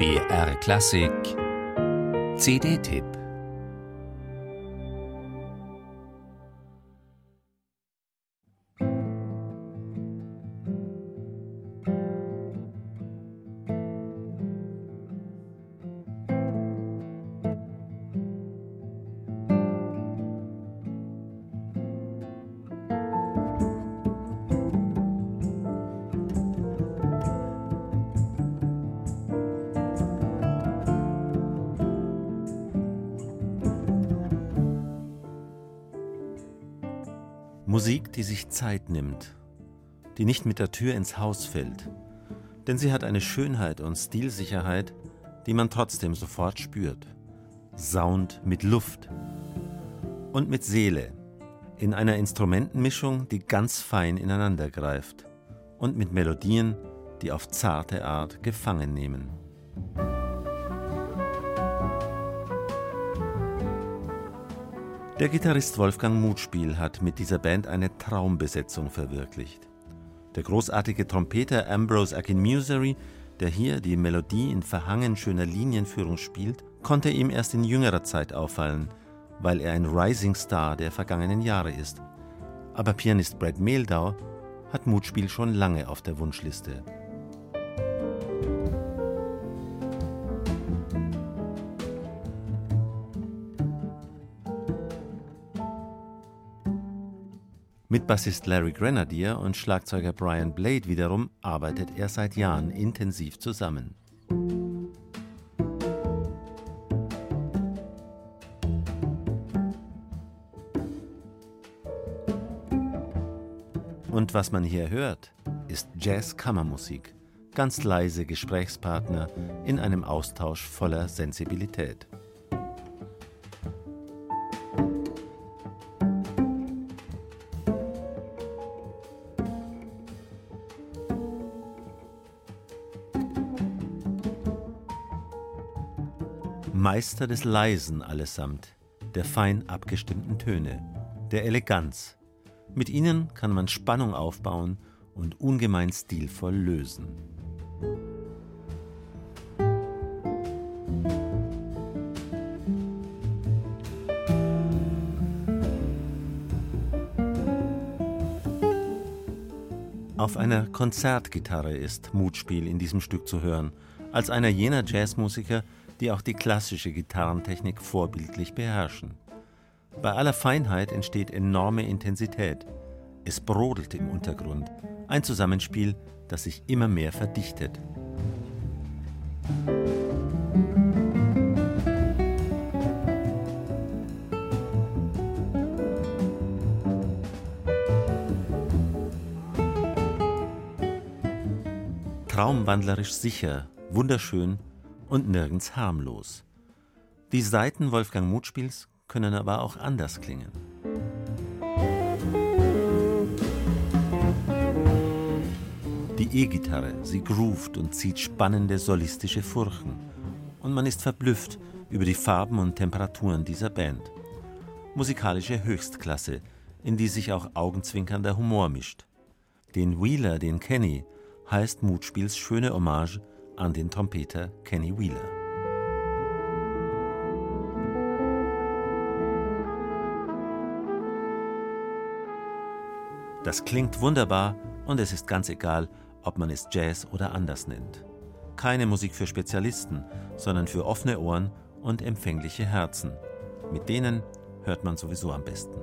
BR Klassik. CD-Tipp Musik, die sich Zeit nimmt, die nicht mit der Tür ins Haus fällt, denn sie hat eine Schönheit und Stilsicherheit, die man trotzdem sofort spürt. Sound mit Luft und mit Seele, in einer Instrumentenmischung, die ganz fein ineinander greift und mit Melodien, die auf zarte Art gefangen nehmen. Der Gitarrist Wolfgang Mutspiel hat mit dieser Band eine Traumbesetzung verwirklicht. Der großartige Trompeter Ambrose Akinmuseri, der hier die Melodie in verhangen schöner Linienführung spielt, konnte ihm erst in jüngerer Zeit auffallen, weil er ein Rising Star der vergangenen Jahre ist. Aber Pianist Brad Mehldau hat Mutspiel schon lange auf der Wunschliste. Mit Bassist Larry Grenadier und Schlagzeuger Brian Blade wiederum arbeitet er seit Jahren intensiv zusammen. Und was man hier hört, ist Jazz-Kammermusik, ganz leise Gesprächspartner in einem Austausch voller Sensibilität. Meister des Leisen allesamt, der fein abgestimmten Töne, der Eleganz. Mit ihnen kann man Spannung aufbauen und ungemein stilvoll lösen. Auf einer Konzertgitarre ist Mutspiel in diesem Stück zu hören, als einer jener Jazzmusiker, die auch die klassische Gitarrentechnik vorbildlich beherrschen. Bei aller Feinheit entsteht enorme Intensität. Es brodelt im Untergrund, ein Zusammenspiel, das sich immer mehr verdichtet. Traumwandlerisch sicher, wunderschön und nirgends harmlos. Die Saiten Wolfgang Mutspiels können aber auch anders klingen. Die E-Gitarre, sie groovt und zieht spannende solistische Furchen. Und man ist verblüfft über die Farben und Temperaturen dieser Band. Musikalische Höchstklasse, in die sich auch augenzwinkernder Humor mischt. Den Wheeler, den Kenny, heißt Mutspiels schöne Hommage an den Trompeter Kenny Wheeler. Das klingt wunderbar und es ist ganz egal, ob man es Jazz oder anders nennt. Keine Musik für Spezialisten, sondern für offene Ohren und empfängliche Herzen. Mit denen hört man sowieso am besten.